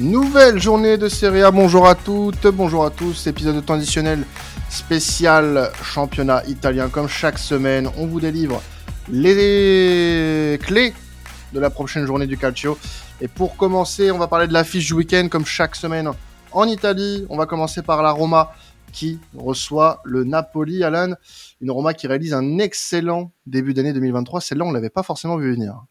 Nouvelle journée de Serie A. Bonjour à toutes, bonjour à tous. Épisode traditionnel spécial championnat italien. Comme chaque semaine, on vous délivre les clés de la prochaine journée du Calcio. Et pour commencer, on va parler de l'affiche du week-end comme chaque semaine en Italie. On va commencer par la Roma qui reçoit le Napoli, Alan. Une Roma qui réalise un excellent début d'année 2023. Celle-là, on l'avait pas forcément vu venir.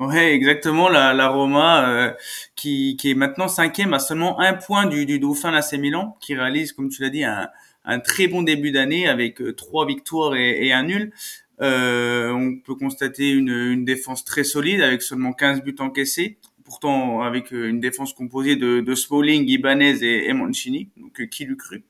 Ouais, exactement. La, Roma euh, qui, est maintenant cinquième à seulement un point du, du Dauphin AC Milan, qui réalise, comme tu l'as dit, un, un très bon début d'année avec euh, trois victoires et, et un nul. Euh, on peut constater une, une, défense très solide avec seulement 15 buts encaissés pourtant avec euh, une défense composée de, de Smalling, Ibanez et, et Mancini, donc euh, qui l'eût cru,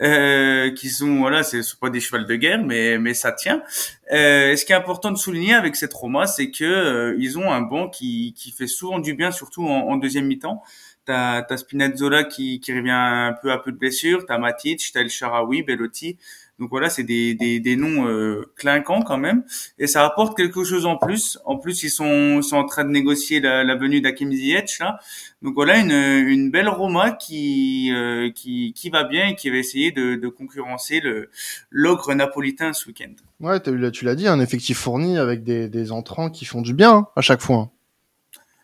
euh, qui sont voilà, c'est pas des chevals de guerre, mais mais ça tient. Euh, ce qui est important de souligner avec cette Roma, c'est que euh, ils ont un banc qui qui fait souvent du bien, surtout en, en deuxième mi-temps. T'as as Spinazzola qui qui revient un peu à peu de blessure, t'as Matic, t'as El Sharawi, Bellotti. Donc voilà, c'est des, des, des noms euh, clinquants quand même, et ça apporte quelque chose en plus. En plus, ils sont, sont en train de négocier la, la venue d'Akim Ziyech là. Donc voilà, une, une belle Roma qui, euh, qui qui va bien et qui va essayer de, de concurrencer le l'ogre napolitain ce week-end. Ouais, as, tu l'as dit, un effectif fourni avec des, des entrants qui font du bien hein, à chaque fois. Hein.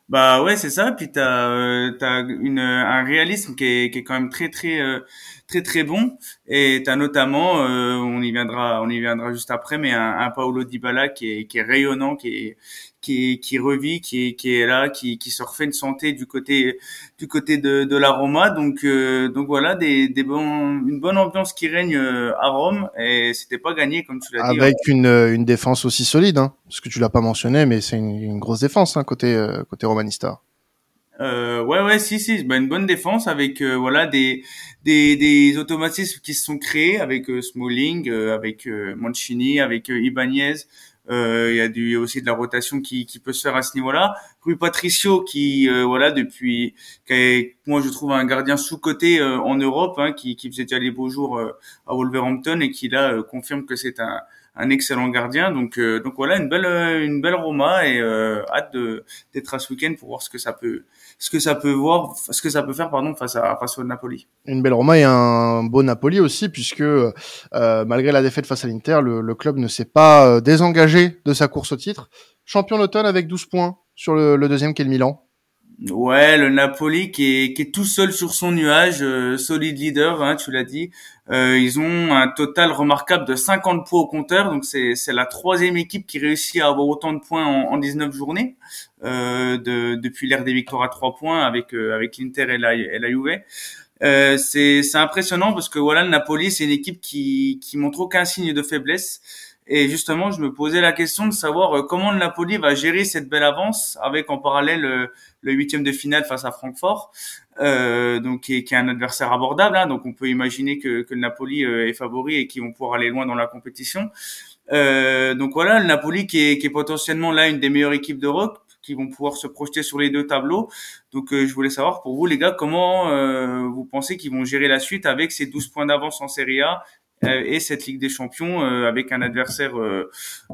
Bah ouais, c'est ça. Puis t'as euh, as une un réalisme qui est qui est quand même très très euh, très très bon. Et t'as notamment, euh, on y viendra, on y viendra juste après, mais un, un Paolo Dybala qui est qui est rayonnant, qui est qui, qui revit, qui est, qui est là, qui, qui se refait une santé du côté du côté de, de la Roma. Donc euh, donc voilà des, des bons, une bonne ambiance qui règne euh, à Rome et c'était pas gagné comme tu l'as dit. Avec une, une défense aussi solide, hein, parce que tu l'as pas mentionné, mais c'est une, une, grosse défense hein, côté euh, côté romanista. Euh, ouais ouais si si bah, une bonne défense avec euh, voilà des, des des automatismes qui se sont créés avec euh, Smalling avec Mancini avec Ibanez euh, il y a du, aussi de la rotation qui, qui peut se faire à ce niveau-là. Rui Patricio qui euh, voilà depuis qui est, moi je trouve un gardien sous-coté euh, en Europe hein, qui, qui faisait déjà les beaux jours à Wolverhampton et qui là confirme que c'est un, un excellent gardien. Donc donc voilà une belle une belle Roma et hâte de d'être à ce week-end pour voir ce que ça peut ce que ça peut voir, ce que ça peut faire pardon face à face au Napoli. Une belle Roma et un beau Napoli aussi puisque euh, malgré la défaite face à l'Inter, le, le, club ne s'est pas euh, désengagé de sa course au titre. Champion d'automne avec 12 points sur le, le deuxième qui est le Milan. Ouais, le Napoli qui est, qui est tout seul sur son nuage, euh, solide leader, hein, tu l'as dit. Euh, ils ont un total remarquable de 50 points au compteur, donc c'est, c'est la troisième équipe qui réussit à avoir autant de points en, en 19 journées euh, de, depuis l'ère des victoires à 3 points avec euh, avec l'Inter et la, et la Juve. Euh, c'est, c'est impressionnant parce que voilà, le Napoli c'est une équipe qui qui montre aucun signe de faiblesse. Et justement, je me posais la question de savoir euh, comment le Napoli va gérer cette belle avance avec en parallèle euh, le huitième de finale face à Francfort, euh, donc qui est, qui est, un adversaire abordable. Hein, donc on peut imaginer que, que le Napoli euh, est favori et qu'ils vont pouvoir aller loin dans la compétition. Euh, donc voilà, le Napoli qui est, qui est potentiellement là une des meilleures équipes d'Europe qui vont pouvoir se projeter sur les deux tableaux. Donc je voulais savoir pour vous les gars comment vous pensez qu'ils vont gérer la suite avec ces 12 points d'avance en Serie A euh, et cette Ligue des Champions euh, avec un adversaire euh,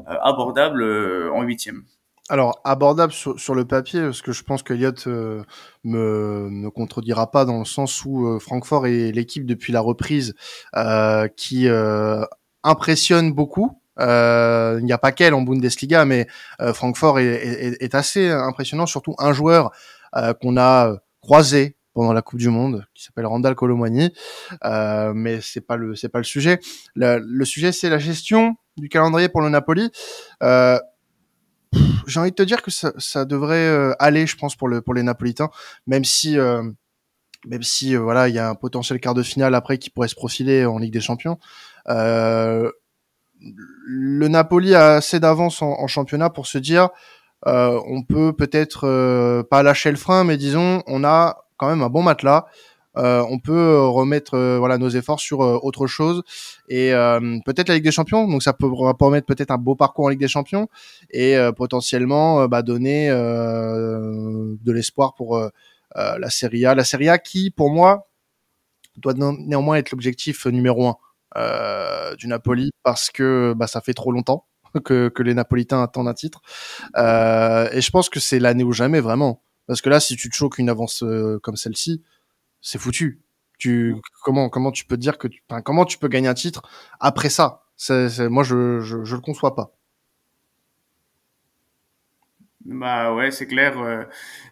abordable en huitième. Alors abordable sur, sur, le papier, parce que je pense que euh, me me contredira pas dans le sens où euh, Francfort est l'équipe depuis la reprise euh, qui impressionne beaucoup. il n'y a pas qu'elle en Bundesliga, mais Francfort est, est, est, assez impressionnant, surtout un joueur qu'on a croisé pendant la Coupe du Monde qui s'appelle Randall Colomwani, euh, mais c'est pas le c'est pas le sujet. Le, le sujet c'est la gestion du calendrier pour le Napoli. Euh, j'ai envie de te dire que ça, ça devrait euh, aller, je pense pour le pour les Napolitains, même si euh, même si euh, voilà il y a un potentiel quart de finale après qui pourrait se profiler en Ligue des Champions. Euh, le Napoli a assez d'avance en, en, championnat pour se dire euh, on peut peut-être pas lâcher le frein, mais disons on a quand même un bon matelas. Euh, on peut remettre euh, voilà nos efforts sur euh, autre chose. Et euh, peut-être la Ligue des Champions. Donc ça peut permettre peut-être un beau parcours en Ligue des Champions. Et euh, potentiellement bah, donner de l'espoir pour la Serie A. La Serie A qui pour moi doit néanmoins être l'objectif numéro un du Napoli. Parce que bah, ça fait trop longtemps que, que les Napolitains attendent un titre. Et je pense que c'est l'année ou jamais vraiment Parce que là, si tu te choques une avance euh, comme celle-ci, c'est foutu. Tu comment comment tu peux dire que tu, comment tu peux gagner un titre après ça? C'est, Moi, je, je je le conçois pas. Bah ouais, c'est clair. Euh,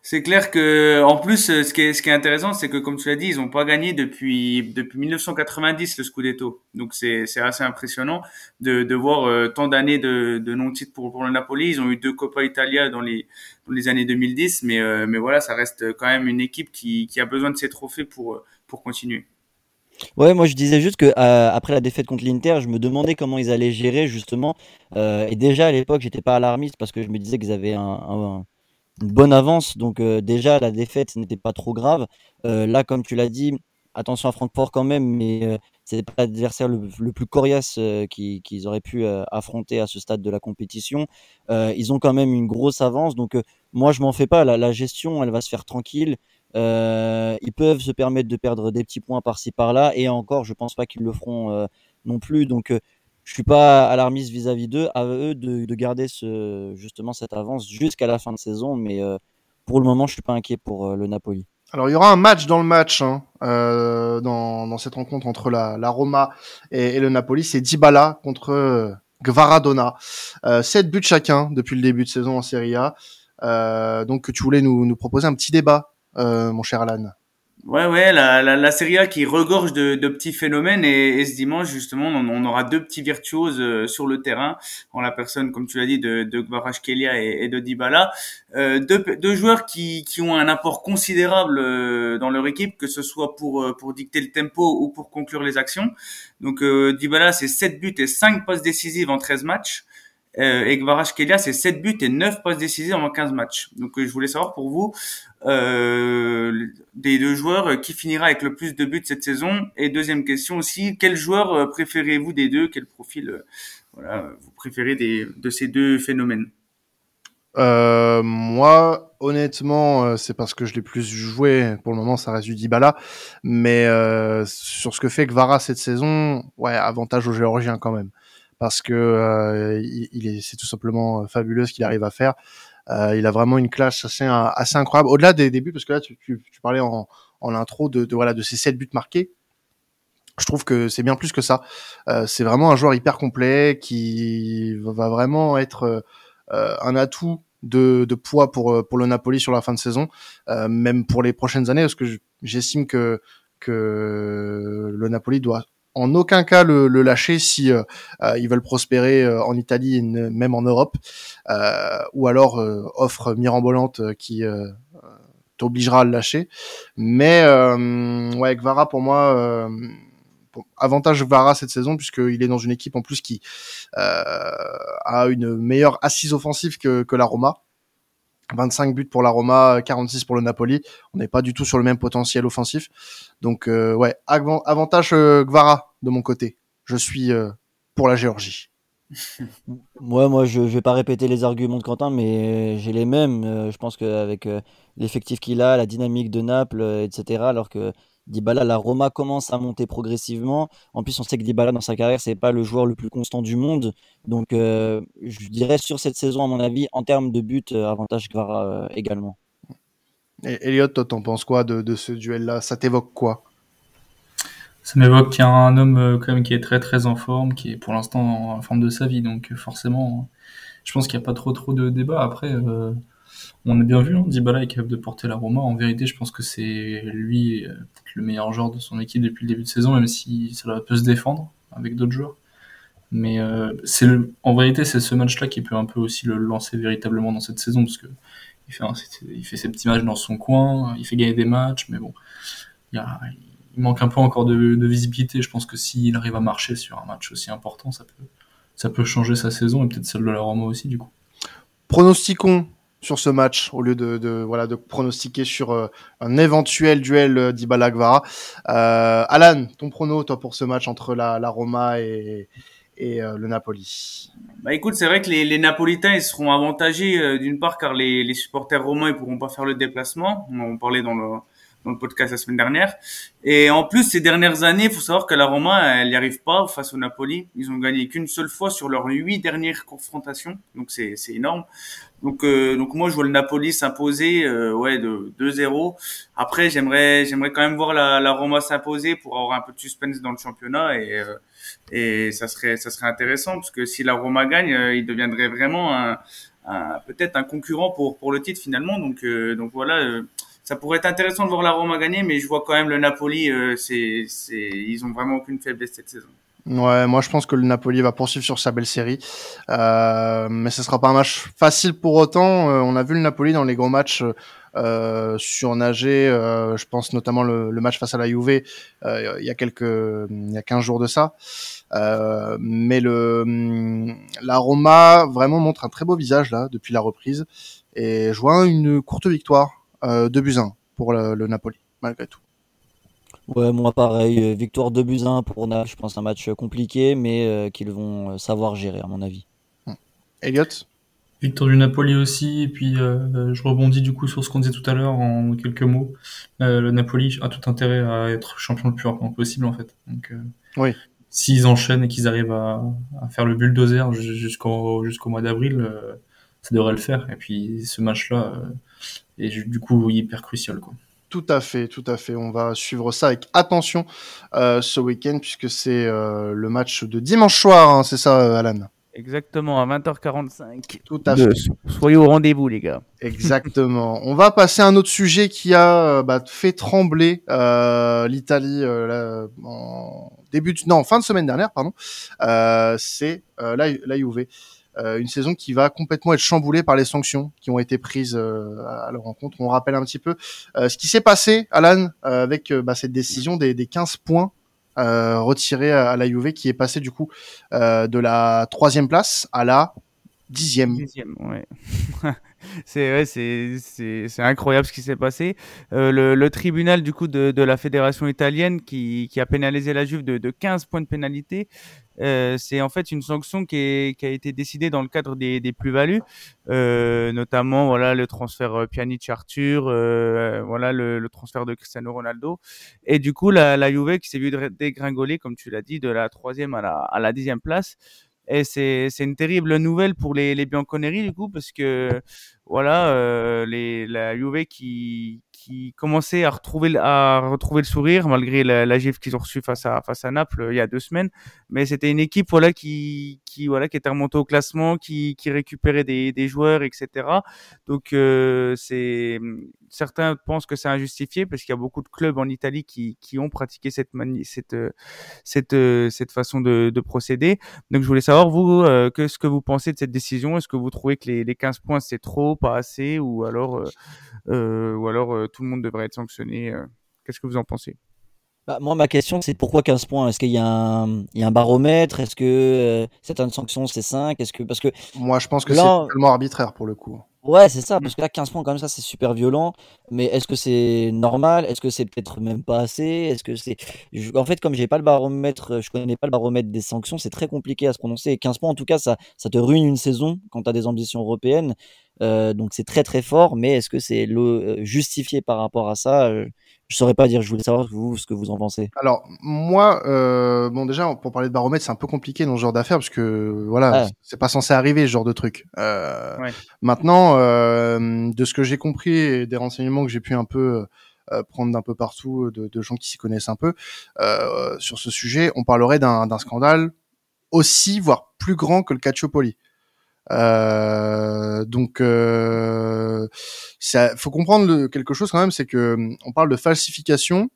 c'est clair que en plus, euh, ce qui est ce qui est intéressant, c'est que comme tu l'as dit, ils ont pas gagné depuis depuis 1990 le Scudetto. Donc c'est c'est assez impressionnant de de voir euh, tant d'années de de non titres pour pour le Napoli. Ils ont eu deux Coppa Italia dans les dans les années 2010, mais mais voilà, ça reste quand même une équipe qui qui a besoin de ces trophées pour pour continuer. Ouais, moi je disais juste que euh, après la défaite contre l'Inter, je me demandais comment ils allaient gérer justement. Euh, et déjà à l'époque, j'étais pas alarmiste parce que je me disais qu'ils avaient un, une bonne avance. Donc euh, déjà la défaite, n'était pas trop grave. là, comme tu l'as dit, attention à Francfort quand même, mais c'est pas l'adversaire le, plus coriace qu'ils auraient pu affronter à ce stade de la compétition. ils ont quand même une grosse avance, donc moi je m'en fais pas. La gestion, elle va se faire tranquille. Euh, ils peuvent se permettre de perdre des petits points par-ci par-là, et encore, je pense pas qu'ils le feront euh, non plus. Donc, euh, je suis pas alarmiste vis-à-vis d'eux, à eux de, de, garder ce, justement cette avance jusqu'à la fin de saison, mais pour le moment, je suis pas inquiet pour le Napoli. Alors il y aura un match dans le match hein, euh, dans, dans, cette rencontre entre la, la Roma et, le Napoli, c'est Dybala contre Gvaradona. Euh, 7 buts chacun depuis le début de saison en Serie A. Euh, donc tu voulais nous, nous proposer un petit débat euh, mon cher Alan. Ouais, ouais, la, la, la Serie A qui regorge de, de petits phénomènes et, et, ce dimanche justement, on, on, aura deux petits virtuoses euh, sur le terrain, en la personne, comme tu l'as dit, de, de Kelia et, et, de Dybala, euh, deux, deux, joueurs qui, qui ont un apport considérable euh, dans leur équipe, que ce soit pour pour dicter le tempo ou pour conclure les actions. Donc Dybala, c'est 7 buts et 5 passes décisives en 13 matchs. Euh, et Kelia, c'est 7 buts et 9 passes décisives en 15 matchs. Donc je voulais savoir pour vous, euh, des deux joueurs qui finira avec le plus de buts cette saison Et deuxième question aussi, quel joueur euh, préférez-vous des deux? Quel profil euh, voilà, vous préférez des, de ces deux phénomènes? Euh, moi, honnêtement, c'est parce que je l'ai plus joué. Pour le moment, ça reste du Dybala. Mais euh, sur ce que fait Gvara cette saison, ouais, avantage aux Géorgiens quand même, parce que euh, il, est, c'est tout simplement fabuleux ce qu'il arrive à faire. Euh, il a vraiment une classe assez, assez incroyable. Au-delà des débuts, parce que là, tu, tu, tu parlais en, en intro de, de, voilà de ces sept buts marqués. Je trouve que c'est bien plus que ça. Euh, c'est vraiment un joueur hyper complet qui va vraiment être euh, un atout de, de, poids pour pour le Napoli sur la fin de saison, euh, même pour les prochaines années, parce que j'estime que que le Napoli doit en aucun cas le, le lâcher si euh, euh ils veulent prospérer euh, en Italie et même en Europe, euh, ou alors offre mirambolante qui t'obligera à le lâcher. Mais ouais, Gvara pour moi, avantage Gvara cette saison puisqu'il est dans une équipe en plus qui a une meilleure assise offensive que, que la Roma. 25 buts pour la Roma, 46 pour le Napoli. On n'est pas du tout sur le même potentiel offensif. Donc euh, ouais, avantage euh, Gvara de mon côté. Je suis euh, pour la Géorgie. moi je, je vais pas répéter les arguments de Quentin, mais j'ai les mêmes. je pense qu'avec l'effectif qu'il a, la dynamique de Naples, etc., alors que Dybala, la Roma commence à monter progressivement. En plus, on sait que Dybala, dans sa carrière, c'est pas le joueur le plus constant du monde. Donc, euh, je dirais sur cette saison, à mon avis, en termes de but, euh, avantage Gvara euh, également. Et Elliot, toi, t'en penses quoi de, de ce duel-là? Ça t'évoque quoi? Ça m'évoque qu'il y a un homme quand même qui est très très en forme, qui est pour l'instant en forme de sa vie. Donc, forcément, je pense qu'il n'y a pas trop trop de débat. Après on a bien vu, hein, Dybala est capable de porter la Roma. En vérité, je pense que c'est lui euh, le meilleur joueur de son équipe depuis le début de saison, même si ça peut se défendre avec d'autres joueurs. Mais euh, en vérité, c'est ce match-là qui peut un peu aussi le lancer véritablement dans cette saison, parce que il fait, ses petits matchs dans son coin, il fait gagner des matchs, mais bon, il, manque un peu encore de, visibilité. Je pense que s'il arrive à marcher sur un match aussi important, ça peut, ça peut changer sa saison et peut-être celle de la Roma aussi, du coup. Pronostiquons sur ce match au lieu de, voilà de pronostiquer sur euh, un éventuel duel euh, d'Ibala Gvara. Euh, Alan, ton prono toi pour ce match entre la, Roma et, euh, le Napoli? Bah écoute, c'est vrai que les, Napolitains ils seront avantagés d'une part car les, les supporters romains ils pourront pas faire le déplacement. On en parlait dans le dans le podcast la semaine dernière. Et en plus, ces dernières années, il faut savoir que la Roma, elle n'y arrive pas face au Napoli. Ils ont gagné qu'une seule fois sur leurs huit dernières confrontations, donc c'est énorme. Donc, euh, donc moi, je vois le Napoli s'imposer, euh, ouais, de 2-0. Après, j'aimerais, j'aimerais quand même voir la, la Roma s'imposer pour avoir un peu de suspense dans le championnat et euh, et ça serait, ça serait intéressant parce que si la Roma gagne, il deviendrait vraiment un, un peut-être un concurrent pour pour le titre finalement. Donc donc voilà. ça pourrait être intéressant de voir la Roma gagner, mais je vois quand même le Napoli, c'est, c'est, ils ont vraiment aucune faiblesse cette saison. Ouais, moi je pense que le Napoli va poursuivre sur sa belle série, euh, mais ce sera pas un match facile pour autant. Euh, on a vu le Napoli dans les gros matchs euh, surnager. Euh, je pense notamment le, match face à la Juve il y a quelques, il y a 15 jours de ça. Mais le la Roma vraiment montre un très beau visage là depuis la reprise et je vois une courte victoire de buts pour le Napoli malgré tout. Ouais, moi pareil, euh, victoire de buts 1 pour Naples, je pense un match compliqué, mais euh, qu'ils vont euh, savoir gérer à mon avis. Hum. Elliot Victoire du Napoli aussi, et puis je rebondis du coup sur ce qu'on disait tout à l'heure en quelques mots. le Napoli a tout intérêt à être champion le plus rapidement possible en fait. Donc, oui. S'ils enchaînent et qu'ils arrivent à, à, faire le bulldozer jusqu'au jusqu'au mois d'avril, ça devrait le faire. Et puis ce match-là est du coup hyper crucial. Quoi. Tout à fait, tout à fait. On va suivre ça avec attention euh, ce week-end puisque c'est euh, le match de dimanche soir, hein, c'est ça, euh, Alan? Exactement, à 20h45. Tout à fait. Soyez au rendez-vous, les gars. Exactement. On va passer à un autre sujet qui a bah, fait trembler l'Italie en début de... non fin de semaine dernière, pardon. c'est la, la Juve. Euh, une saison qui va complètement être chamboulée par les sanctions qui ont été prises euh, à leur rencontre. On rappelle un petit peu euh, ce qui s'est passé, Alan, avec bah, cette décision des, des 15 points retirés à, la Juve, qui est passé du coup de la troisième place à la dixième. Dixième, ouais. c'est ouais, c'est incroyable ce qui s'est passé. Euh, le, le, tribunal du coup de, de la fédération italienne qui, qui a pénalisé la Juve de, de 15 points de pénalité euh, c'est en fait une sanction qui, est, qui, a été décidée dans le cadre des, des plus-values, euh, notamment voilà le transfert euh, Pjanic Arthur, euh, voilà le, le, transfert de Cristiano Ronaldo, et du coup la, la Juve qui s'est vue dégringoler, comme tu l'as dit, de la troisième à la, à la dixième place. Et c'est, une terrible nouvelle pour les, les Bianconeri du coup parce que voilà euh, les, la Juve qui, qui commençait à retrouver à retrouver le sourire malgré la, la gifle qu'ils ont reçue face à face à Naples euh, il y a deux semaines. Mais c'était une équipe voilà qui qui voilà qui était remontée au classement, qui récupérait des, joueurs etc. Donc euh, certains pensent que c'est injustifié parce qu'il y a beaucoup de clubs en Italie qui ont pratiqué cette façon de, de procéder. Donc je voulais savoir vous euh, que ce que vous pensez de cette décision. Est-ce que vous trouvez que les, les 15 points c'est trop, pas assez, ou alors euh, euh, tout le monde devrait être sanctionné. Qu'est-ce que vous en pensez? Bah, moi, ma question, c'est pourquoi 15 points? Est-ce qu'il y, y, a un baromètre? Est-ce que euh, certaines sanctions, c'est 5 Est-ce que parce que moi, je pense que c'est totalement arbitraire pour le coup. Ouais, c'est ça, parce que là, 15 points comme ça, c'est super violent. Mais est-ce que c'est normal? Est-ce que c'est peut-être même pas assez? Est-ce que c'est En fait, comme j'ai pas le baromètre, je connais pas le baromètre des sanctions, c'est très compliqué à se prononcer. Et 15 points, en tout cas, ça, ça te ruine une saison quand tu as des ambitions européennes. Euh, donc c'est très très fort, mais est-ce que c'est euh, justifié par rapport à ça? Euh, Je saurais pas dire. Je voulais savoir vous ce que vous en pensez. Alors moi, euh, bon déjà pour parler de baromètre, c'est un peu compliqué dans ce genre d'affaires parce que voilà, c'est pas censé arriver ce genre de truc. Euh, ouais. Maintenant, de ce que j'ai compris et des renseignements que j'ai pu un peu prendre d'un peu partout de, de gens qui s'y connaissent un peu sur ce sujet, on parlerait d'un scandale aussi, voire plus grand que le Calciopoli. Euh, donc, euh, ça, faut comprendre quelque chose quand même, c'est que on parle de falsification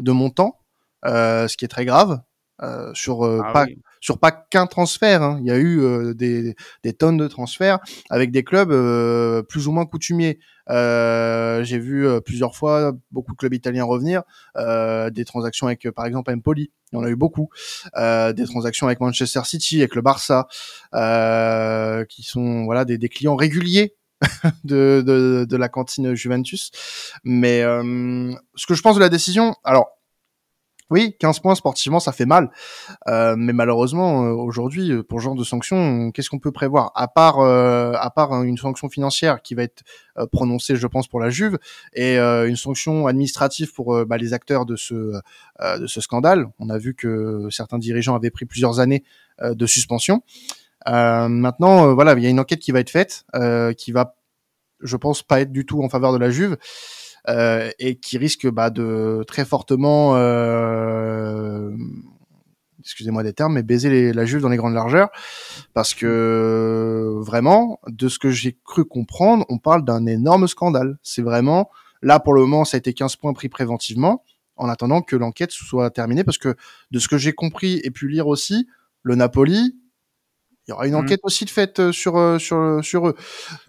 de montant, euh, ce qui est très grave euh, sur euh, ah, pas oui. sur pas qu'un transfert. Hein. Il y a eu euh, des, des tonnes de transferts avec des clubs plus ou moins coutumiers. J'ai vu plusieurs fois beaucoup de clubs italiens revenir, des transactions avec par exemple Empoli il y en a eu beaucoup. Euh, des transactions avec Manchester City, avec le Barça, euh, qui sont voilà des, des clients réguliers de, de, de, la cantine Juventus. Mais euh, ce que je pense de la décision, alors oui, 15 points sportivement, ça fait mal. Euh, mais malheureusement, euh, aujourd'hui, euh, pour ce genre de sanctions, qu'est-ce qu'on peut prévoir? À part, euh, à part une sanction financière qui va être prononcée, je pense, pour la Juve, et une sanction administrative pour bah, les acteurs de ce, de ce scandale. On a vu que certains dirigeants avaient pris plusieurs années de suspension. maintenant, voilà, il y a une enquête qui va être faite, qui va, je pense, pas être du tout en faveur de la Juve. Et qui risque bah, de très fortement excusez-moi des termes, mais baiser la Juve dans les grandes largeurs, parce que vraiment, de ce que j'ai cru comprendre, on parle d'un énorme scandale. C'est vraiment là pour le moment, ça a été 15 points pris préventivement, en attendant que l'enquête soit terminée, parce que de ce que j'ai compris et pu lire aussi, le Napoli, il y aura une mmh. enquête aussi de fait euh, sur euh, sur sur eux.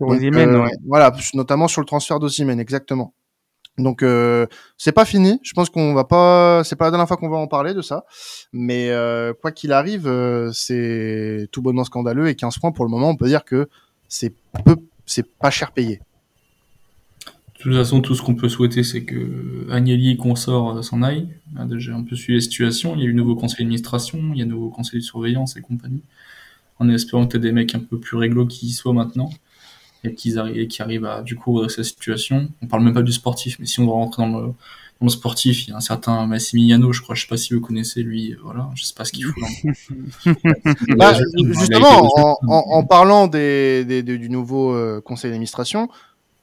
Euh, voilà, notamment sur le transfert d'Osimhen, exactement. Donc euh, c'est pas fini. Je pense qu'on va pas. C'est pas la dernière fois qu'on va en parler de ça. Mais euh, quoi qu'il arrive, euh, c'est tout bonnement scandaleux et 15 points pour le moment. On peut dire que c'est peu, c'est pas cher payé. De toute façon, tout ce qu'on peut souhaiter, c'est que Agnelli et consort s'en aille. J'ai un peu suivi la situation. Il y a eu nouveau conseil d'administration, il y a nouveau conseil de surveillance et compagnie. En espérant que tu des mecs un peu plus réglo qui y soient maintenant et qui arrivent, qui arrivent à du coup redresser la situation. On parle même pas du sportif, mais si on doit rentrer dans le, dans le sportif, il y a un certain Massimiliano, je crois, je sais pas si vous connaissez lui, voilà, je sais pas ce qu'il fout. bah, justement, en, en, parlant des, des, du nouveau euh, conseil d'administration,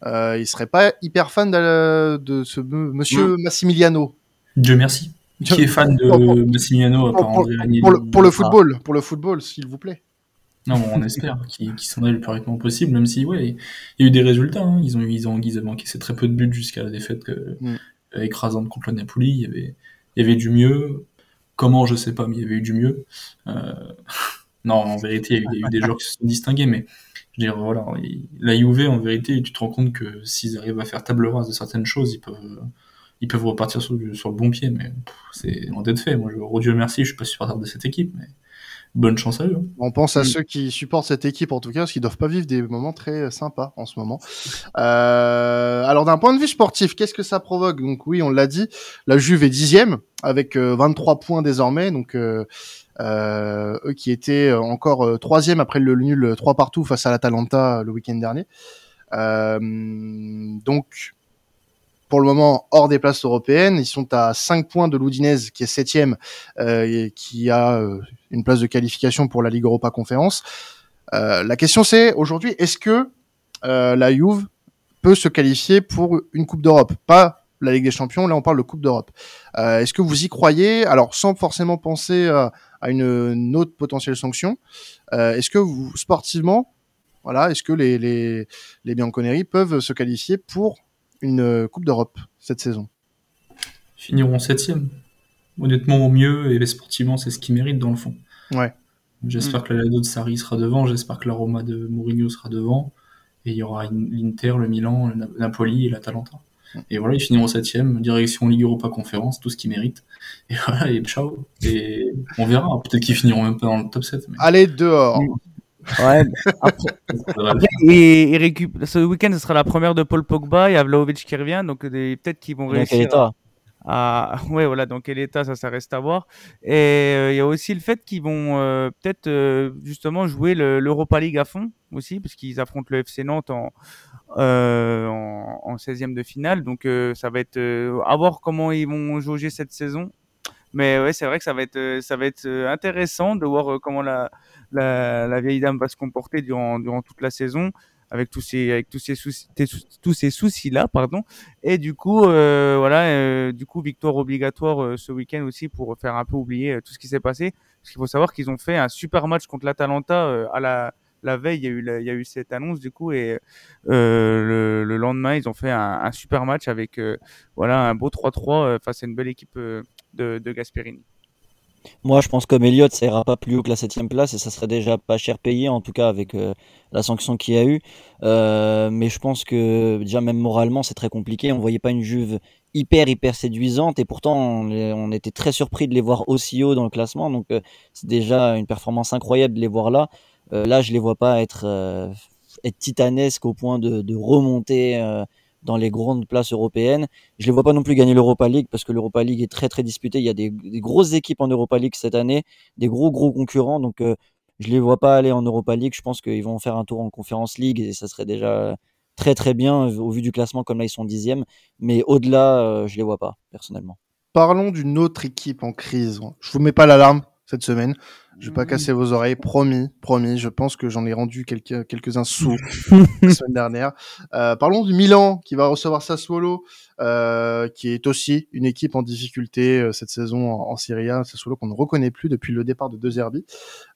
euh, il serait pas hyper fan de, de ce monsieur Massimiliano. Dieu merci. Qui est fan de Massimiliano à part André pour, le, pour le football, pour le football, s'il vous plaît. Non, on espère qu'ils s'en aillent le plus rapidement possible, même si, ouais, il y a eu des résultats. Hein. Ils ont ils ont, ils avaient encaissé très peu de buts jusqu'à la défaite que, mm. euh, écrasante contre le Napoli. Il y avait, il y avait du mieux. Comment, je sais pas, mais il y avait eu du mieux. Euh... non, en vérité, il y a eu, des joueurs qui se sont distingués, mais je veux dire, voilà, la Juve, en vérité, tu te rends compte que s'ils arrivent à faire table rase de certaines choses, ils peuvent, ils peuvent repartir sur, sur le bon pied, mais c'est en d'être fait. Moi, je, oh Dieu merci, je suis pas supporter de cette équipe, mais bonne chance à eux. Hein. On pense à mm. ceux qui supportent cette équipe en tout cas, parce qu'ils doivent pas vivre des moments très sympas en ce moment. Euh, alors d'un point de vue sportif, qu'est-ce que ça provoque? Donc oui, on l'a dit, la Juve est dixième avec 23 euh, points désormais, donc euh, euh, eux qui étaient encore euh, troisième après le nul 3 partout face à l'Atalanta le week-end dernier. donc pour le moment hors des places européennes. Ils sont à 5 points de l'Oudinez qui est septième euh, et qui a euh, une place de qualification pour la Ligue Europa Conférence. Euh, la question c'est aujourd'hui, est-ce que euh, la Juve peut se qualifier pour une Coupe d'Europe? Pas la Ligue des Champions, là on parle de Coupe d'Europe. Est-ce que vous y croyez? Alors sans forcément penser à, une, autre potentielle sanction, est-ce que vous sportivement, voilà, est-ce que les, les, les Bianconeri peuvent se qualifier pour une euh, Coupe d'Europe cette saison Finiront septième. Honnêtement, au mieux, et sportivement, c'est ce qu'ils méritent dans le fond. Ouais. J'espère mm. que la Lado de Sarri sera devant, j'espère que la Roma de Mourinho sera devant, et il y aura l'Inter, le Milan, le Napoli et l'Atalanta. Mm. Et voilà, ils finiront septième, direction Ligue Europa Conférence, tout ce qu'ils méritent. Et voilà, et ciao. Et on verra, peut-être qu'ils finiront même pas dans le top 7. Allez, dehors mm. Ouais. Après, et, récup... ce week-end, ce sera la première de Paul Pogba. Il y a Vlaovic qui revient, donc peut-être qu'ils vont réussir. À... Ouais, voilà, dans quel état ça, ça reste à voir. Et euh, il y a aussi le fait qu'ils vont euh, peut-être euh, justement jouer l'Europa League à fond aussi, parce qu'ils affrontent le FC Nantes en, en, en 16e de finale. Donc ça va être à voir comment ils vont jauger cette saison. Mais ouais, c'est vrai que ça va être, ça va être intéressant de voir comment la, la, vieille dame va se comporter durant, durant toute la saison avec tous ces avec tous ces soucis tous ces soucis là pardon. Et du coup euh, voilà euh, du coup victoire obligatoire euh, ce week-end aussi pour faire un peu oublier tout ce qui s'est passé. Parce qu'il faut savoir qu'ils ont fait un super match contre l'Atalanta à la la veille. Il y a eu il y a eu cette annonce du coup et le, le, lendemain ils ont fait un, un super match avec voilà un beau 3-3 face à une belle équipe de, de Gasperini moi, je pense comme Elliott, ça ira pas plus haut que la septième place et ça serait déjà pas cher payé, en tout cas avec euh, la sanction qu'il y a eu. Euh, mais je pense que déjà même moralement, c'est très compliqué. On voyait pas une Juve hyper hyper séduisante et pourtant on, était très surpris de les voir aussi haut dans le classement. Donc euh, c'est déjà une performance incroyable de les voir là. là, je les vois pas être être titanesques au point de, de remonter dans les grandes places européennes. Je les vois pas non plus gagner l'Europa League parce que l'Europa League est très très disputée. Il y a des, grosses équipes en Europa League cette année, des gros gros concurrents. Donc euh, je les vois pas aller en Europa League. Je pense qu'ils vont faire un tour en Conference League et ça serait déjà très très bien au vu du classement comme là ils sont dixièmes. Mais au-delà, euh, je les vois pas personnellement. Parlons d'une autre équipe en crise. Je vous mets pas l'alarme. Cette semaine. Je vais pas casser vos oreilles, promis, promis. Je pense que j'en ai rendu quelques quelques-uns sous la semaine dernière. Euh, parlons du Milan qui va recevoir Sassuolo, euh, qui est aussi une équipe en difficulté euh, cette saison en, en Serie A. Sassuolo qu'on ne reconnaît plus depuis le départ de De Zerbi.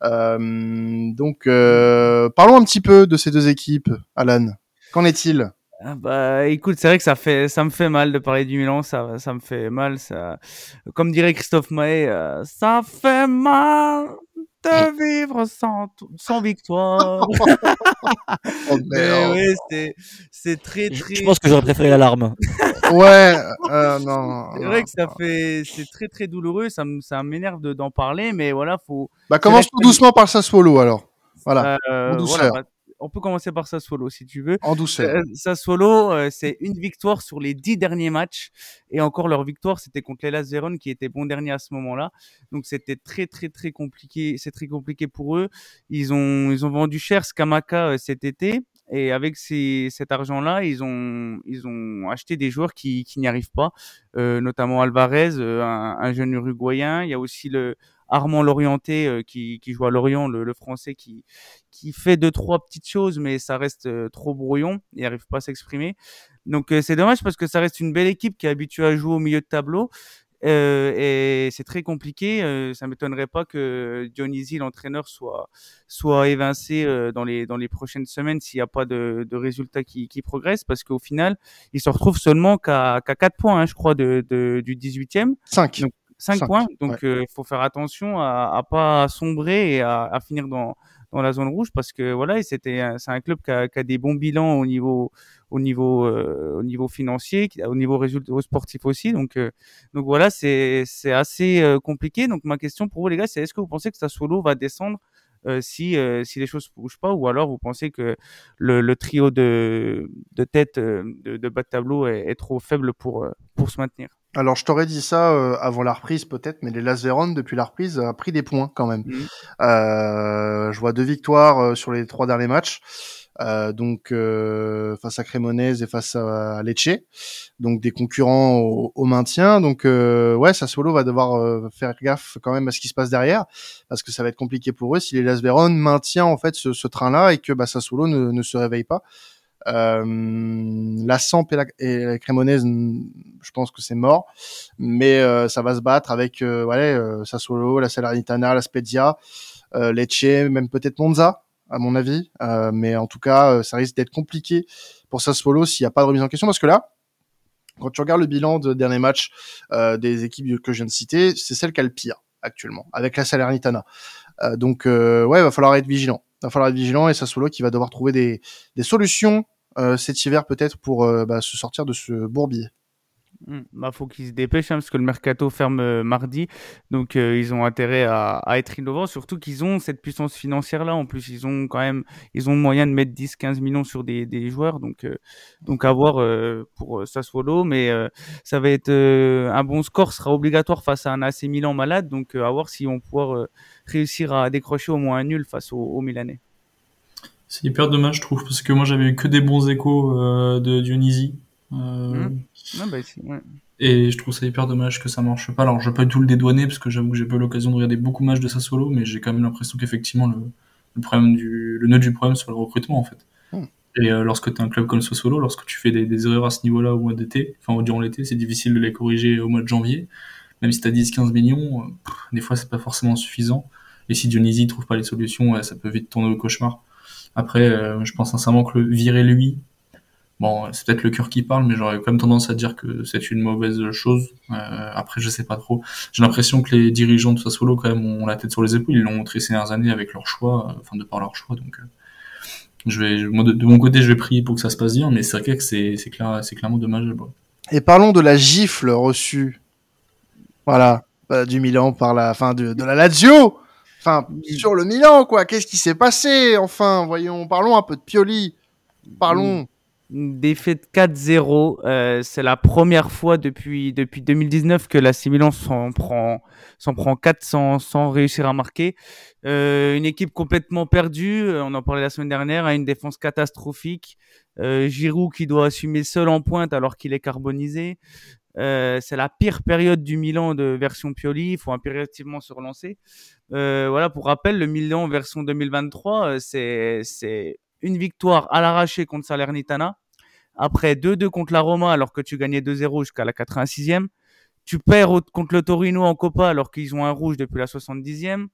Euh, donc, euh, parlons un petit peu de ces deux équipes, Alan. Qu'en est-il? Ah bah écoute, c'est vrai que ça fait ça me fait mal de parler du Milan, ça ça me fait mal ça comme dirait Christophe Maé, euh, ça fait mal de vivre sans sans victoire. Oh, merde. ouais, c'est c'est très très je pense que j'aurais préféré l'alarme. Ouais, euh, non. c'est non. vrai que ça fait c'est très très douloureux, ça me ça m'énerve de- d'en parler mais voilà, faut Bah, commence tout doucement par Sassuolo alors. Voilà, euh, douceur. voilà, bah, on peut commencer par Sassuolo si tu veux. en douceur. Euh, Sassuolo, euh, c'est une victoire sur les dix derniers matchs. Et encore, leur victoire, c'était contre l'Hellas Vérone, qui était bon dernier à ce moment-là. Donc, c'était très, très, très compliqué. C'est très compliqué pour eux. Ils ont, ils ont vendu cher Skamaka euh, cet été. Et avec ces, cet argent-là, ils ont, ils ont acheté des joueurs qui, qui n'y arrivent pas, euh, notamment Alvarez, euh, un, un jeune Uruguayen. Il y a aussi le Armand Lorienté euh, qui, qui joue à Lorient, le, le Français qui, qui fait deux trois petites choses, mais ça reste euh, trop brouillon. Il n'arrive pas à s'exprimer. Donc euh, c'est dommage parce que ça reste une belle équipe qui est habituée à jouer au milieu de tableau. Euh, et c'est très compliqué. Euh, ça m'étonnerait pas que Dionisi, l'entraîneur, soit soit évincé euh, dans les dans les prochaines semaines s'il n'y a pas de, de résultats qui, qui progressent, parce qu'au final, il se retrouve seulement qu'à qu'à 4 points, hein, je crois, de, de, du 18e. 5. Donc, 5 Cinq, points. Donc, il faut faire attention à, à pas sombrer et à, à finir dans, dans la zone rouge parce que voilà, et c'était un- c'est un club qui a, qui a des bons bilans au niveau au niveau euh, au niveau financier, au niveau résultat au sportif aussi. Donc euh, donc voilà, c'est c'est assez euh, compliqué. Donc ma question pour vous les gars, c'est est-ce que vous pensez que Sassuolo va descendre euh, si euh, si les choses ne bougent pas ou alors vous pensez que le, le trio de de tête euh, de, de bas de tableau est, est trop faible pour euh, pour se maintenir? Alors, je t'aurais dit ça euh, avant la reprise, peut-être, mais les Las Véron, depuis la reprise, a pris des points quand même. Mhm. Euh, je vois deux victoires euh, sur les trois derniers matchs. Euh, donc euh, face à Cremonese et face à Lecce, donc des concurrents au, au maintien. Donc euh, ouais, Sassuolo va devoir euh, faire gaffe quand même à ce qui se passe derrière, parce que ça va être compliqué pour eux si les Las Véron maintient en fait ce, ce train-là et que bah, Sassuolo ne, ne se réveille pas. Euh, la Samp et la, et la mm, je pense que c'est mort, mais euh, ça va se battre avec euh, ouais, Sassuolo, la Salernitana, la Spezia, Lecce, même peut-être Monza, à mon avis. Euh, mais en tout cas, euh, ça risque d'être compliqué pour Sassuolo s'il n'y a pas de remise en question, parce que là, quand tu regardes le bilan de dernier match euh, des équipes que je viens de citer, c'est celle qui a le pire actuellement, avec la Salernitana. Donc ouais, il va falloir être vigilant. Il va falloir être vigilant et Sassuolo qui va devoir trouver des, solutions euh, cet hiver peut-être pour euh, bah, se sortir de ce bourbier. Hmm, Bah, faut qu'ils se dépêchent hein, parce que le mercato ferme euh, mardi, donc euh, ils ont intérêt à, être innovants. Surtout qu'ils ont cette puissance financière là. En plus, ils ont quand même, ils ont moyen de mettre 10-15 millions sur des, joueurs, donc euh, donc à voir pour Sassuolo. Mais ça va être un bon score sera obligatoire face à un AC Milan malade, donc à voir si on euh, réussir à décrocher au moins un nul face au, au Milanais. C'est hyper dommage, je trouve, parce que moi j'avais eu que des bons échos de Dionysie. Euh, Mhm. Ah, bah, c'est- ouais. Et je trouve ça hyper dommage que ça marche pas. Alors, je vais pas du tout le dédouaner parce que j'avoue que j'ai pas eu l'occasion de regarder beaucoup de matchs de Sassuolo, mais j'ai quand même l'impression qu'effectivement le, le problème du, le nœud du problème sur le recrutement en fait. Hmm. Et euh, lorsque tu as un club comme Sassuolo, lorsque tu fais des, des erreurs à ce niveau-là au mois d'été, enfin durant l'été, c'est difficile de les corriger au mois de janvier. Même si tu as 10-15 millions, euh, pff, des fois c'est pas forcément suffisant. Et si Dionysie trouve pas les solutions, ouais, ça peut vite tourner au cauchemar. Après, euh, je pense sincèrement que le virer lui, Bon, c'est peut-être le cœur qui parle, mais j'aurais quand même tendance à dire que c'est une mauvaise chose. Euh, après, je sais pas trop. J'ai l'impression que les dirigeants de Sassuolo, quand même, ont la tête sur les épaules. Ils l'ont montré ces dernières années avec leur choix, euh, enfin, de par leur choix. Donc, euh, je vais, moi, de, de mon côté, je vais prier pour que ça se passe bien, mais c'est vrai que c'est, c'est clair, c'est clairement dommageable. ouais. Et parlons de la gifle reçue, voilà, euh, du Milan par la, fin de, de la Lazio, enfin sur le Milan quoi. Qu'est-ce qui s'est passé Enfin, voyons, parlons un peu de Pioli. Parlons. Défaite 4-0. euh, c'est la première fois depuis, depuis 2019 que la Milan s'en prend, s'en prend 4 sans, réussir à marquer. Euh, une équipe complètement perdue. euh, On en parlait la semaine dernière. à une défense catastrophique. Euh, Giroud qui doit assumer seul en pointe alors qu'il est carbonisé. C'est la pire période du Milan de version Pioli. Il faut impérativement se relancer. Voilà, pour rappel, le Milan version 2023, euh, c'est c'est une victoire à l'arraché contre Salernitana. Après 2-2 contre la Roma alors que tu gagnais 2-0 jusqu'à la 86e. Tu perds contre le Torino en Copa alors qu'ils ont un rouge depuis la 70e.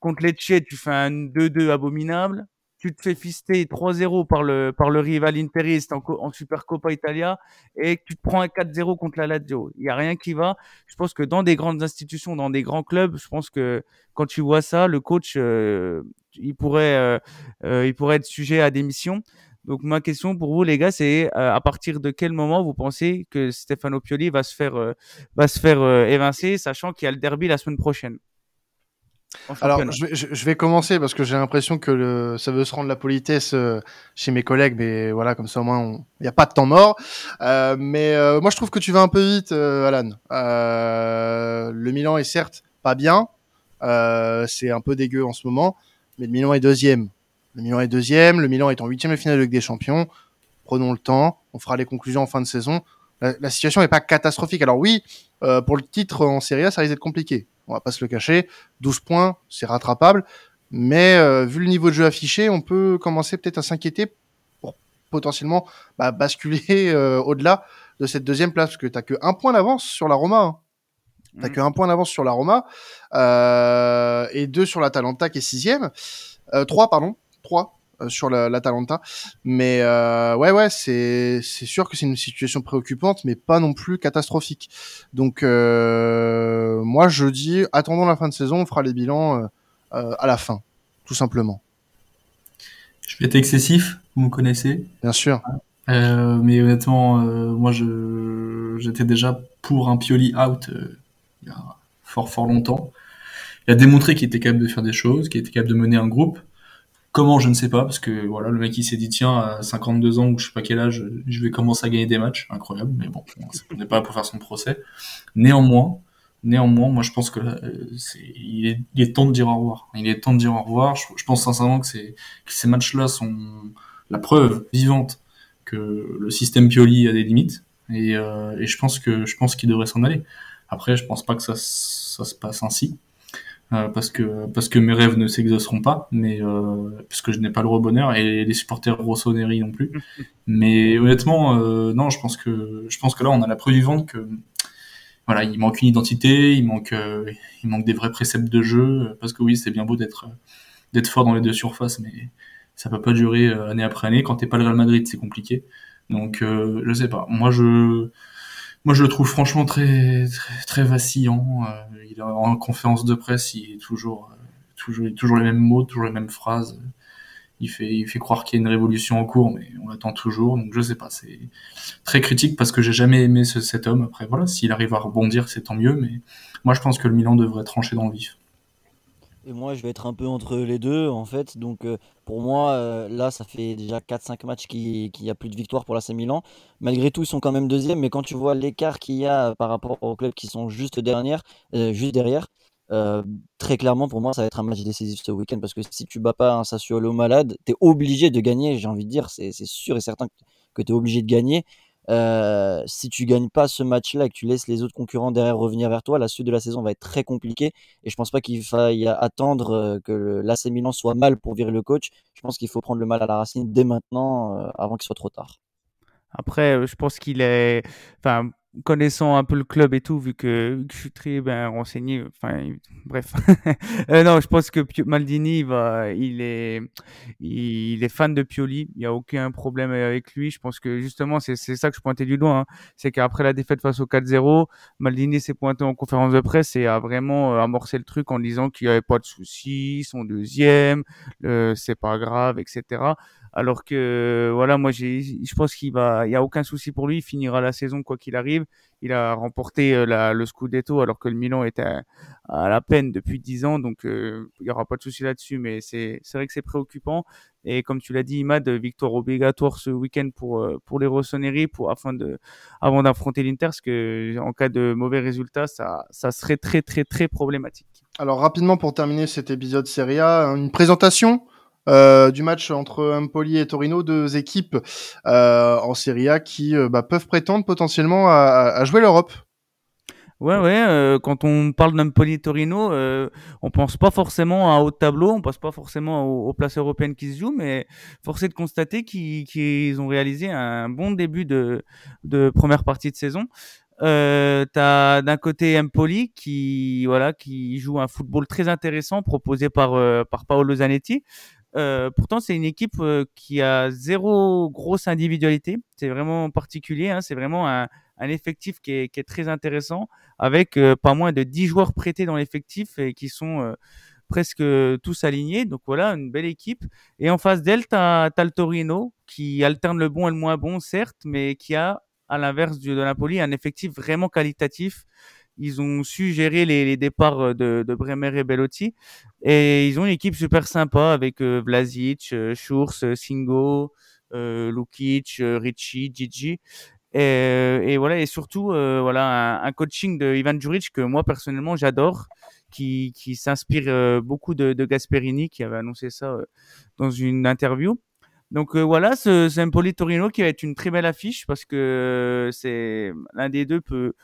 Contre Lecce, tu fais un 2-2 abominable tu te fais fister 3-0 par le, par le rival interiste en, en Supercoppa Italia et tu te prends un 4-0 contre la Lazio. Il y a rien qui va. Je pense que dans des grandes institutions, dans des grands clubs, je pense que quand tu vois ça, le coach, euh, il pourrait, euh, euh, il pourrait être sujet à démission. Donc ma question pour vous les gars, c'est à partir de quel moment vous pensez que Stefano Pioli va se faire, va se faire évincer, sachant qu'il y a le derby la semaine prochaine? Alors, je vais, je vais, commencer parce que j'ai l'impression que le, ça veut se rendre la politesse euh, chez mes collègues, mais voilà, comme ça au moins il n'y a pas de temps mort. Euh, mais euh, moi, je trouve que tu vas un peu vite, Alan. le Milan est certes pas bien, c'est un peu dégueu en ce moment, mais le Milan est deuxième. Le Milan est deuxième, le Milan est en huitième de finale de Ligue des Champions. Prenons le temps, on fera les conclusions en fin de saison. La, la situation n'est pas catastrophique. Alors oui, pour le titre en Serie A, ça risque d'être compliqué on va pas se le cacher. 12 points, c'est rattrapable. Mais euh, vu le niveau de jeu affiché, on peut commencer peut-être à s'inquiéter pour potentiellement bah, basculer euh, au-delà de cette deuxième place, parce que tu que un point d'avance sur la Roma. Hein. T'as mmh. que un point d'avance sur la Roma euh, et deux sur la Talenta qui est sixième. Euh, trois, pardon, trois sur l'Atalanta. mais euh, ouais, ouais, c'est c'est sûr que c'est une situation préoccupante, mais pas non plus catastrophique. Donc euh, moi, je dis, attendons la fin de saison, on fera les bilans euh, à la fin, tout simplement. Je vais être excessif, vous me connaissez. Bien sûr. mais honnêtement, moi, je j'étais déjà pour un Pioli out il y a fort fort longtemps. Il a démontré qu'il était capable de faire des choses, qu'il était capable de mener un groupe. Comment, je ne sais pas, parce que voilà, le mec il s'est dit tiens, à 52 ans ou je sais pas quel âge, je vais commencer à gagner des matchs, incroyable, mais bon, on n'est pas pour faire son procès. Néanmoins, néanmoins, moi je pense que euh, c'est, il, est, temps de dire au revoir. Il est temps de dire au revoir. Je, pense sincèrement que, que ces matchs-là sont la preuve vivante que le système Pioli a des limites, et, euh, et je pense que je pense qu'il devrait s'en aller. Après, je pense pas que ça, ça se passe ainsi. Euh, parce que parce que mes rêves ne s'exauceront pas, mais euh, parce que je n'ai pas le bonheur et les supporters Rossoneri non plus. mais honnêtement, euh, non, je pense que je pense que là on a la preuve vivante que voilà, il manque une identité, il manque euh, il manque des vrais préceptes de jeu, parce que oui, c'est bien beau d'être d'être fort dans les deux surfaces, mais ça peut pas durer année après année. Quand t'es pas le Real Madrid, c'est compliqué. Donc je sais pas. Moi je moi, je le trouve franchement très très, vacillant. Euh, il est en conférence de presse, il est toujours euh, toujours toujours les mêmes mots, toujours les mêmes phrases. Il fait il fait croire qu'il y a une révolution en cours, mais on l'attend toujours. Donc je sais pas, c'est très critique parce que j'ai jamais aimé ce, cet homme. Après voilà, s'il arrive à rebondir, c'est tant mieux. Mais moi, je pense que le Milan devrait trancher dans le vif. Moi, je vais être un peu entre les deux, en fait. Donc, euh, pour moi, euh, là, ça fait déjà 4-5 matchs qu'il n'y a plus de victoire pour l'AC Milan. Malgré tout, ils sont quand même deuxième. Mais quand tu vois l'écart qu'il y a par rapport aux clubs qui sont juste, euh, derrière, très clairement, pour moi, ça va être un match décisif ce week-end. Parce que si tu bats pas un Sassuolo malade, tu es obligé de gagner. J'ai envie de dire, c'est sûr et certain que tu es obligé de gagner. Euh, si tu gagnes pas ce match-là et que tu laisses les autres concurrents derrière revenir vers toi, la suite de la saison va être très compliquée. Et je pense pas qu'il faille attendre euh, que l'AC Milan soit mal pour virer le coach. Je pense qu'il faut prendre le mal à la racine dès maintenant, euh, avant qu'il soit trop tard. Après, je pense qu'il est, enfin, connaissant un peu le club et tout, vu que, je suis très ben, renseigné, enfin, bref. euh, non, je pense que Maldini, va, il est, il est fan de Pioli. Il n'y a aucun problème avec lui. Je pense que justement, c'est ça que je pointais du doigt. Hein. C'est qu'après la défaite face au 4-0, Maldini s'est pointé en conférence de presse et a vraiment euh, amorcé le truc en disant qu'il n'y avait pas de soucis, son deuxième, c'est pas grave, etc. Alors que voilà, moi j'ai, je pense qu'il va, il y a aucun souci pour lui. Il finira la saison quoi qu'il arrive. Il a remporté euh, la, le Scudetto alors que le Milan était à, la peine depuis 10 ans, donc euh, il y aura pas de souci là-dessus. Mais c'est, c'est vrai que c'est préoccupant. Et comme tu l'as dit, Imad, victoire obligatoire ce week-end pour euh, pour les Rossoneri, pour afin de avant d'affronter l'Inter, parce que en cas de mauvais résultat, ça ça serait très très très problématique. Alors rapidement pour terminer cet épisode Serie A, une présentation euh, du match entre Empoli et Torino, deux équipes euh, en Serie A qui euh, bah, peuvent prétendre potentiellement à, à jouer l'Europe. Ouais, ouais. euh, quand on parle d'Empoli Torino, euh, on pense pas forcément à haut tableau, on pense pas forcément aux, aux places européennes qui se jouent, mais force est de constater qu'ils qu'ils ont réalisé un bon début de, de première partie de saison. Euh, t'as d'un côté Empoli qui voilà qui joue un football très intéressant proposé par euh, par Paolo Zanetti. Euh, pourtant, c'est une équipe euh, qui a zéro grosse individualité. C'est vraiment particulier. Hein. C'est vraiment un, effectif qui est, très intéressant, avec euh, pas moins de 10 joueurs prêtés dans l'effectif et qui sont presque tous alignés. Donc voilà, une belle équipe. Et en face d'elle, tu as, qui alterne le bon et le moins bon, certes, mais qui a, à l'inverse de Napoli, un effectif vraiment qualitatif. Ils ont su gérer les, départs de, de, Bremer et Bellotti. Et ils ont une équipe super sympa avec euh, Vlasic, euh, Schurz, Singo, euh, Lukic, euh, Ricci, Gigi. Et, voilà, et surtout, euh, voilà, un, un, coaching de Ivan Juric que moi personnellement j'adore, qui, qui s'inspire euh, beaucoup de, Gasperini, qui avait annoncé ça euh, dans une interview. Donc euh, voilà, ce, ce Empoli Torino qui va être une très belle affiche parce que euh, c'est l'un des deux peut,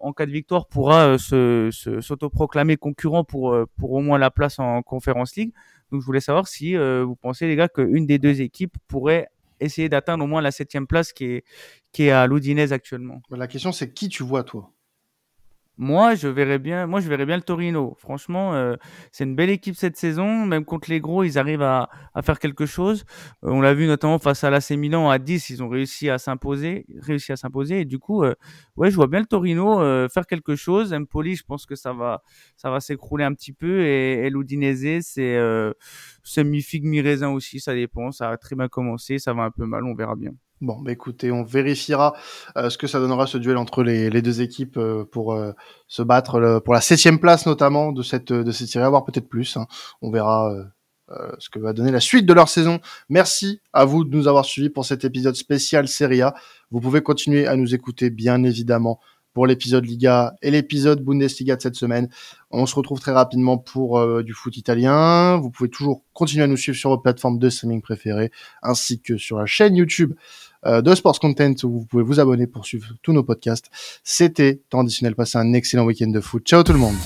en cas de victoire, pourra se, se, s'autoproclamer concurrent pour, pour au moins la place en Conference League. Donc je voulais savoir si vous pensez les gars qu'une des deux équipes pourrait essayer d'atteindre au moins la septième place qui est, qui est à l'Udinese actuellement. La question c'est qui tu vois toi? Moi, je verrais bien, moi, je verrais bien le Torino. Franchement, euh, c'est une belle équipe cette saison. Même contre les gros, ils arrivent à, à faire quelque chose. Euh, on l'a vu notamment face à l'AC Milan à 10, ils ont réussi à s'imposer, réussi à s'imposer. Et du coup, euh, ouais, je vois bien le Torino euh, faire quelque chose. Empoli, je pense que ça va, ça va s'écrouler un petit peu. Et, et l'Udinese, c'est euh, semi-figue, mi-raisin aussi. Ça dépend. Ça a très bien commencé. Ça va un peu mal. On verra bien. Bon, bah écoutez, on vérifiera euh, ce que ça donnera ce duel entre les, deux équipes euh, pour euh, se battre pour la septième place notamment de cette de cette série, voire peut-être plus. Hein. On verra ce que va donner la suite de leur saison. Merci à vous de nous avoir suivis pour cet épisode spécial Serie A. Vous pouvez continuer à nous écouter, bien évidemment, pour l'épisode Liga et l'épisode Bundesliga de cette semaine. On se retrouve très rapidement pour euh, du foot italien. Vous pouvez toujours continuer à nous suivre sur vos plateformes de streaming préférées, ainsi que sur la chaîne YouTube euh, de Sports Content où vous pouvez vous abonner pour suivre tous nos podcasts. C'était traditionnel. Passez un excellent week-end de foot. Ciao tout le monde.